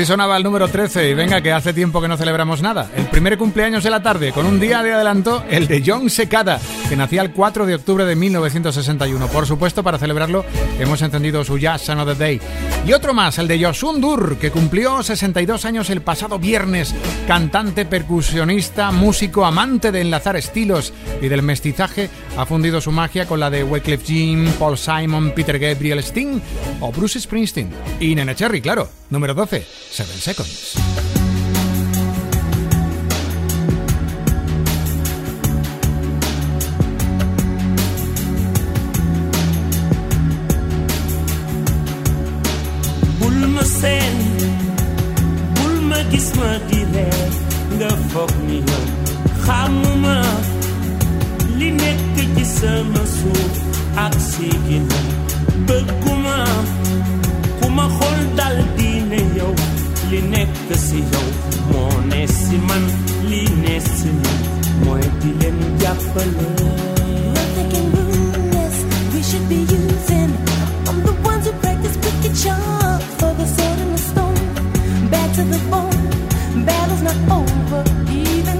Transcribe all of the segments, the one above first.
Así sonaba el número 13 y venga que hace tiempo que no celebramos nada. El primer cumpleaños de la tarde, con un día de adelanto, el de John Secada, que nacía el 4 de octubre de 1961. Por supuesto, para celebrarlo hemos encendido su Jazz Another Day. Y otro más, el de Josundur, que cumplió 62 años el pasado viernes. Cantante, percusionista, músico, amante de enlazar estilos y del mestizaje, ha fundido su magia con la de Wycliffe Jean, Paul Simon, Peter Gabriel Sting o Bruce Springsteen. Y Nene Cherry, claro, número 12, Seven Seconds. Xamuma li nekk ci sama suuf ak bëgguma dal yow li nekk si yow moo si man li si man mooy di leen jàppale We should be using. I'm the ones who practice wicked charm for the sword and the stone. Back to the bone. Battle's not over, even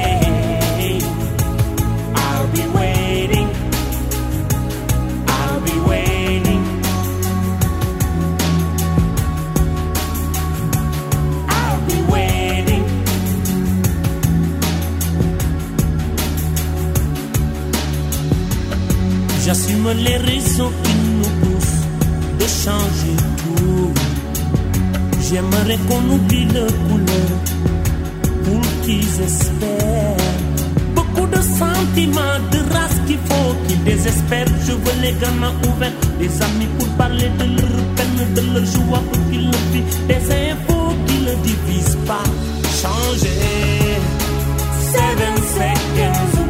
les raisons qui nous poussent de changer tout. J'aimerais qu'on oublie le couleur pour qu'ils espèrent. Beaucoup de sentiments, de race qu'il faut qu'ils désespèrent. Je veux les gamins ouverts, des amis pour parler de leur peine, de leur joie pour qu'ils le vivent. Des infos qui ne divisent pas. Changer. Seven seconds.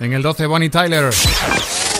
En el 12, Bonnie Tyler.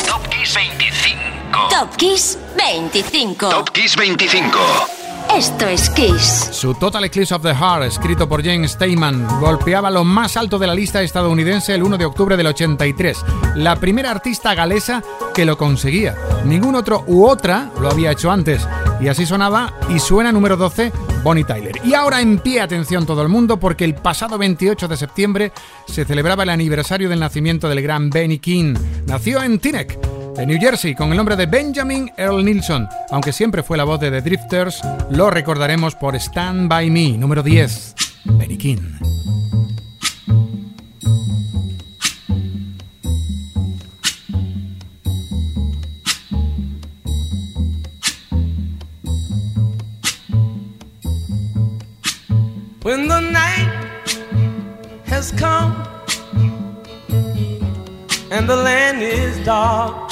Top Kiss 25. Top Kiss 25. Top Kiss 25. Esto es Kiss. Su Total Eclipse of the Heart, escrito por James Steinman, golpeaba lo más alto de la lista estadounidense el 1 de octubre del 83. La primera artista galesa que lo conseguía. Ningún otro u otra lo había hecho antes. Y así sonaba y suena número 12, Bonnie Tyler. Y ahora en pie, atención todo el mundo, porque el pasado 28 de septiembre se celebraba el aniversario del nacimiento del gran Benny King. Nació en Teaneck, de New Jersey con el nombre de Benjamin Earl Nilsson. Aunque siempre fue la voz de The Drifters, lo recordaremos por Stand By Me, número 10, Benny. When the night has come and the land is dark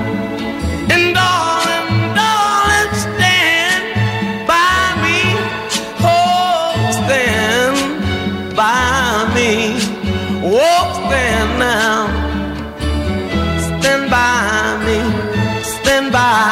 Oh, stand now. Stand by me. Stand by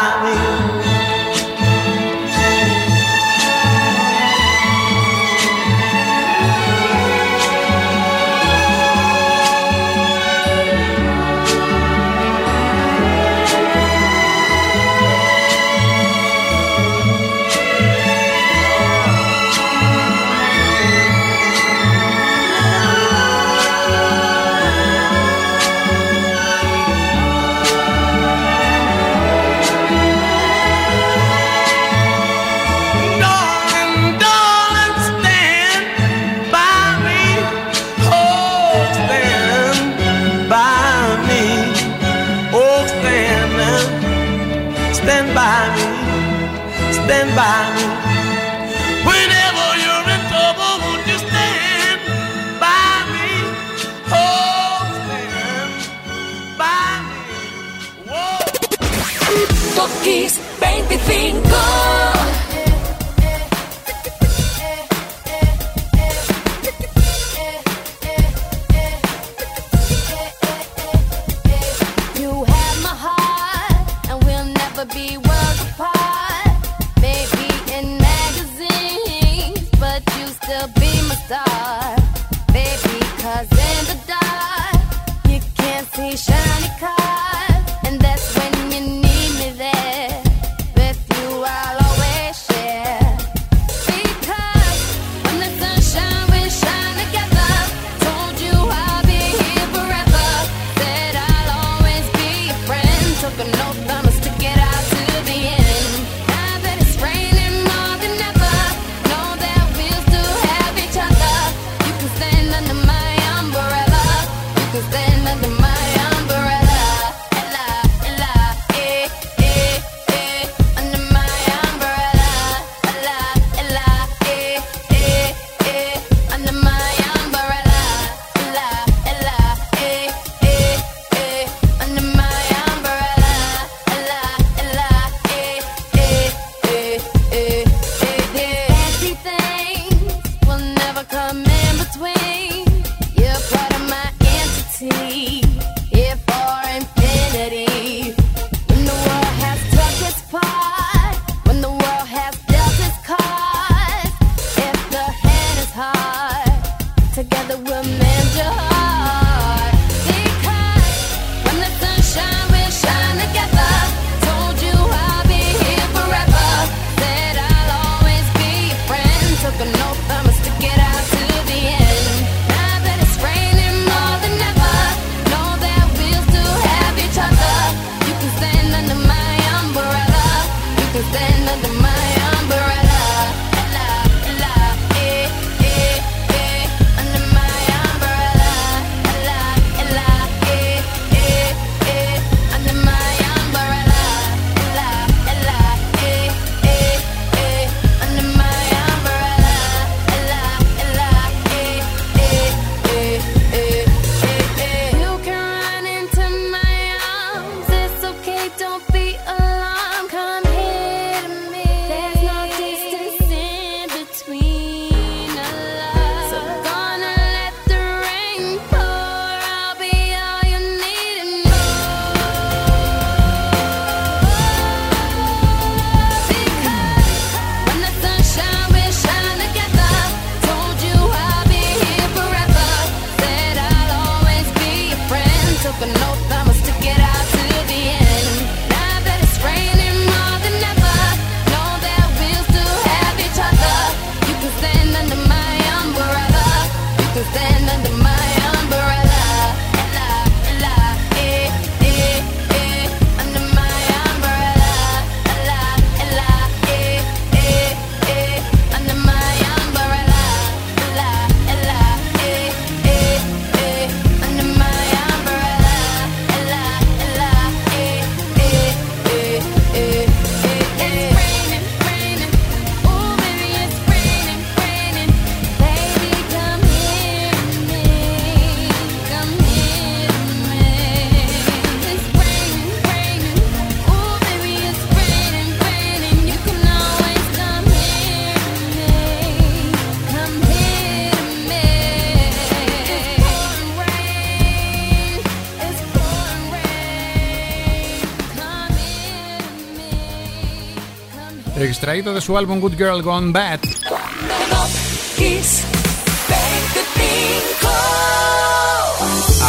extraído de su álbum Good Girl Gone Bad.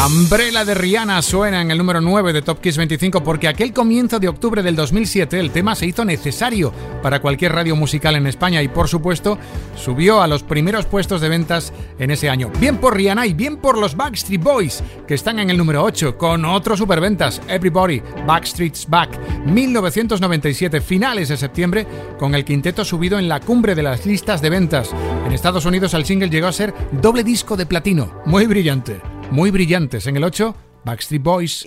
Umbrella de Rihanna suena en el número 9 de Top Kiss 25 porque aquel comienzo de octubre del 2007 el tema se hizo necesario para cualquier radio musical en España y por supuesto subió a los primeros puestos de ventas en ese año. Bien por Rihanna y bien por los Backstreet Boys que están en el número 8 con otro superventas Everybody Backstreet's Back 1997 finales de septiembre con el quinteto subido en la cumbre de las listas de ventas. En Estados Unidos el single llegó a ser doble disco de platino, muy brillante muy brillantes. En el 8, Backstreet Boys.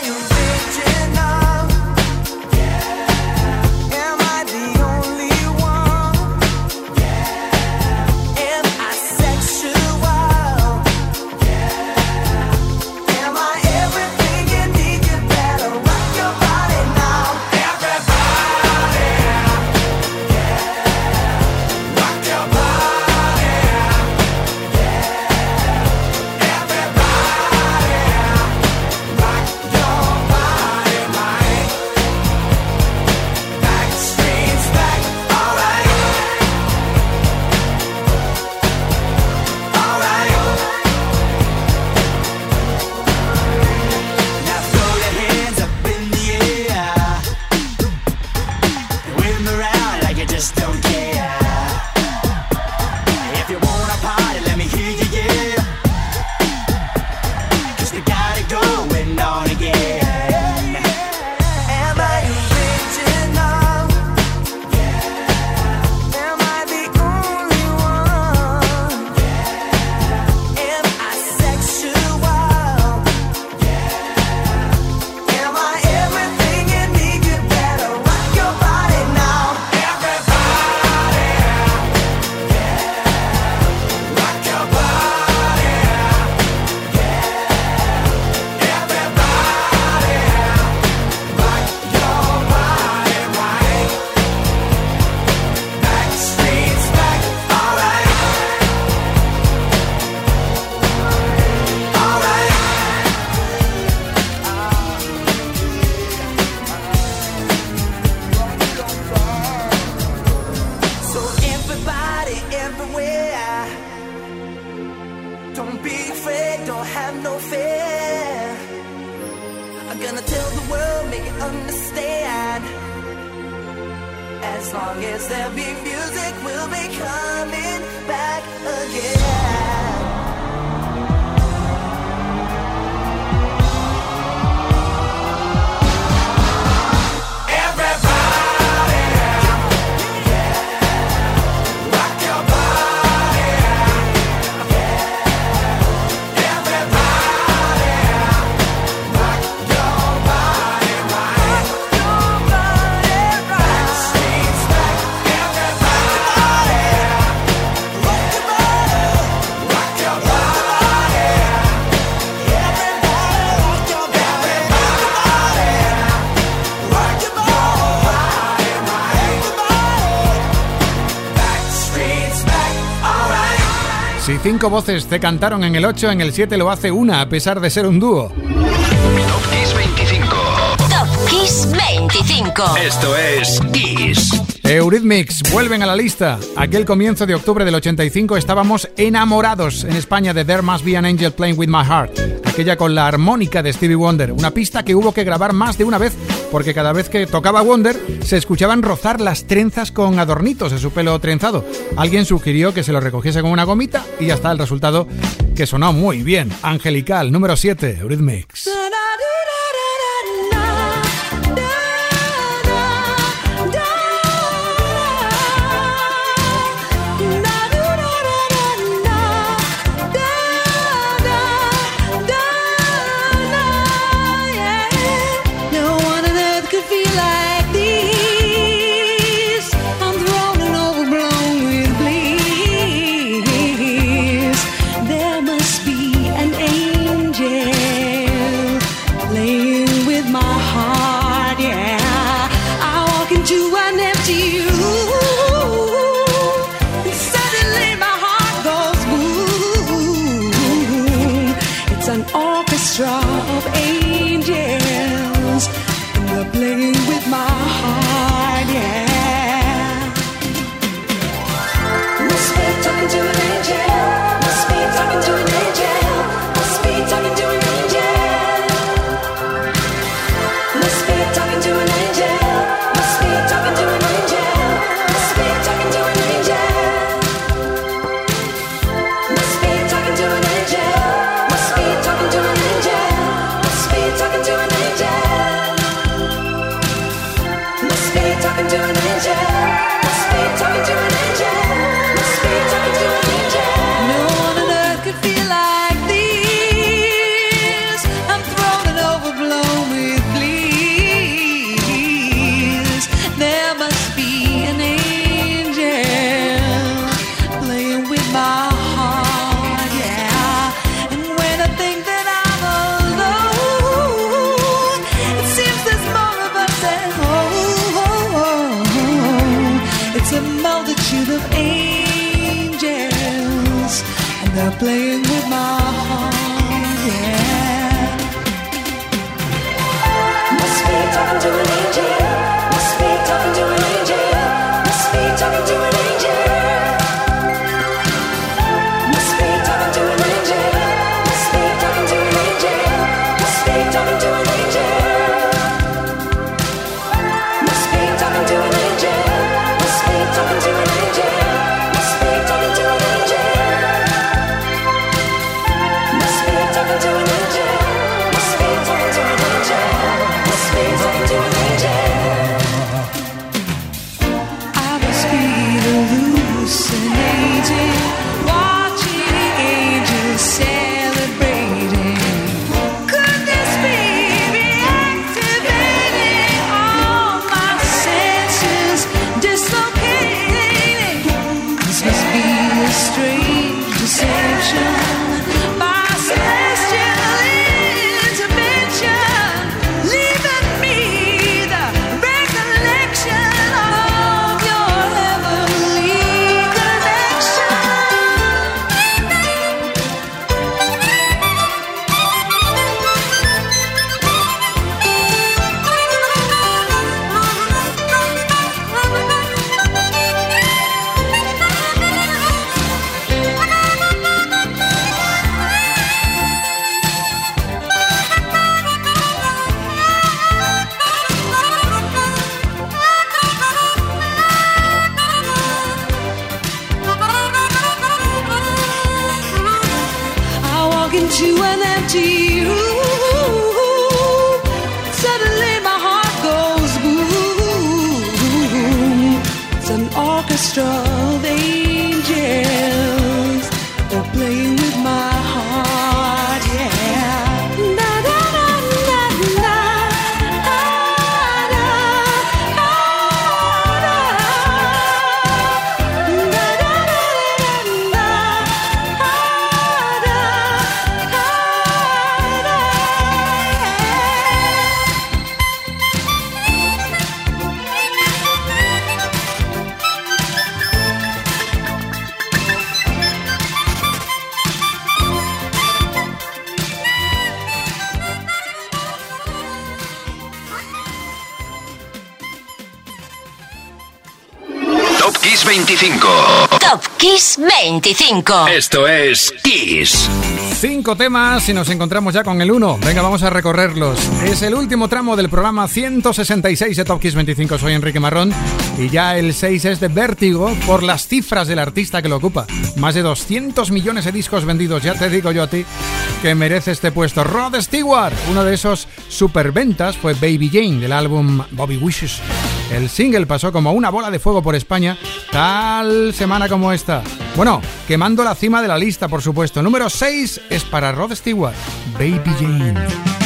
Si cinco voces te cantaron en el 8, en el 7 lo hace una, a pesar de ser un dúo. Top Kiss 25. Top Kiss 25. Esto es Kiss. Eurythmics vuelven a la lista. Aquel comienzo de octubre del 85 estábamos enamorados en España de There Must Be an Angel Playing with My Heart, aquella con la armónica de Stevie Wonder, una pista que hubo que grabar más de una vez porque cada vez que tocaba Wonder se escuchaban rozar las trenzas con adornitos de su pelo trenzado. Alguien sugirió que se lo recogiese con una gomita y ya está el resultado que sonó muy bien. Angelical número 7, Eurythmics. Kiss 25. Top Kiss 25. Esto es Kiss. Cinco temas y nos encontramos ya con el uno. Venga, vamos a recorrerlos. Es el último tramo del programa 166 de Top Kiss 25. Soy Enrique Marrón y ya el 6 es de Vértigo por las cifras del artista que lo ocupa. Más de 200 millones de discos vendidos, ya te digo yo a ti que merece este puesto. Rod Stewart, uno de esos superventas fue Baby Jane del álbum Bobby Wishes. El single pasó como una bola de fuego por España tal semana como esta. Bueno, quemando la cima de la lista, por supuesto. Número 6 es para Rod Stewart, Baby Jane.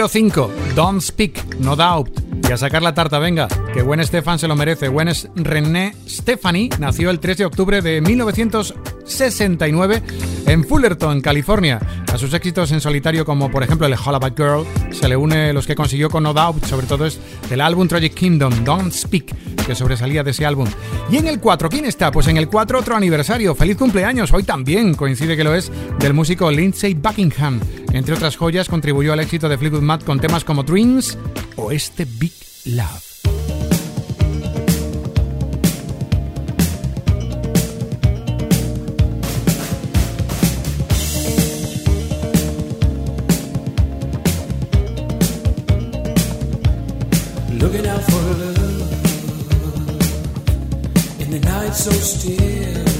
número 5, Don't Speak, No Doubt. Y a sacar la tarta, venga, que Gwen Stefan se lo merece. Gwen René Stefani nació el 3 de octubre de 1969 en Fullerton, California. A sus éxitos en solitario, como por ejemplo el Hollaback Girl, se le une los que consiguió con No Doubt, sobre todo es del álbum Tragic Kingdom, Don't Speak, que sobresalía de ese álbum. Y en el 4, ¿quién está? Pues en el 4 otro aniversario. Feliz cumpleaños, hoy también coincide que lo es del músico Lindsay Buckingham. Entre otras joyas, contribuyó al éxito de Fleetwood Mac con temas como Dreams o este Big Love. Looking out for love in the night so still.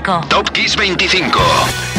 25. Top Kiss 25.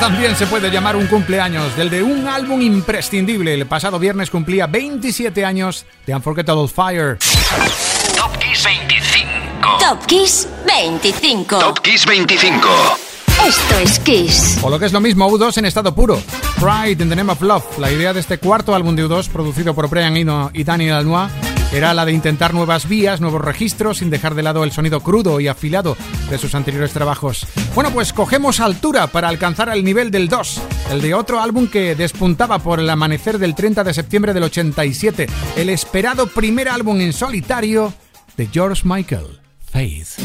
También se puede llamar un cumpleaños, del de un álbum imprescindible. El pasado viernes cumplía 27 años de Unforgettable Fire. Top Kiss 25. Top Kiss 25. Top Kiss 25. Esto es Kiss. O lo que es lo mismo, U2 en estado puro. Pride in the Name of Love. La idea de este cuarto álbum de U2, producido por Brian Eno y Danny Lanois, era la de intentar nuevas vías, nuevos registros, sin dejar de lado el sonido crudo y afilado de sus anteriores trabajos. Bueno, pues cogemos altura para alcanzar el nivel del 2, el de otro álbum que despuntaba por el amanecer del 30 de septiembre del 87, el esperado primer álbum en solitario de George Michael, Faith.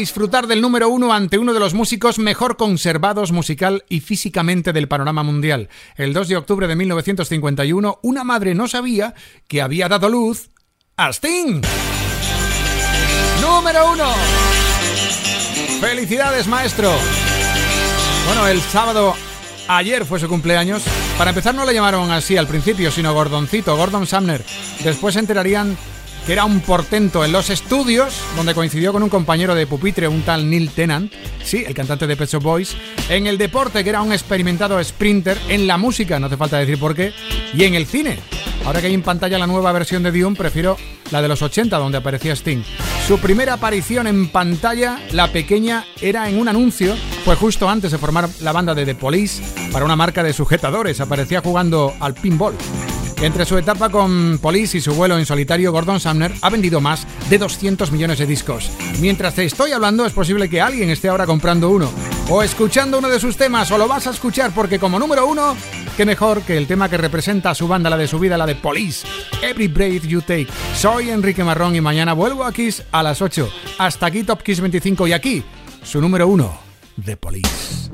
Disfrutar del número uno ante uno de los músicos mejor conservados musical y físicamente del panorama mundial. El 2 de octubre de 1951, una madre no sabía que había dado luz a Sting. Número uno. Felicidades, maestro. Bueno, el sábado ayer fue su cumpleaños. Para empezar no le llamaron así al principio, sino Gordoncito, Gordon Sumner. Después se enterarían que era un portento en los estudios, donde coincidió con un compañero de pupitre, un tal Neil Tennant, sí, el cantante de Pet Shop Boys, en el deporte, que era un experimentado sprinter, en la música, no hace falta decir por qué, y en el cine. Ahora que hay en pantalla la nueva versión de Dune, prefiero la de los 80, donde aparecía Sting. Su primera aparición en pantalla, la pequeña, era en un anuncio, fue justo antes de formar la banda de The Police para una marca de sujetadores, aparecía jugando al pinball. Entre su etapa con Police y su vuelo en solitario, Gordon Sumner ha vendido más de 200 millones de discos. Mientras te estoy hablando, es posible que alguien esté ahora comprando uno, o escuchando uno de sus temas, o lo vas a escuchar porque como número uno, qué mejor que el tema que representa a su banda, la de su vida, la de Police, Every Breath You Take. Soy Enrique Marrón y mañana vuelvo a Kiss a las 8. Hasta aquí Top Kiss 25 y aquí, su número uno, The Police.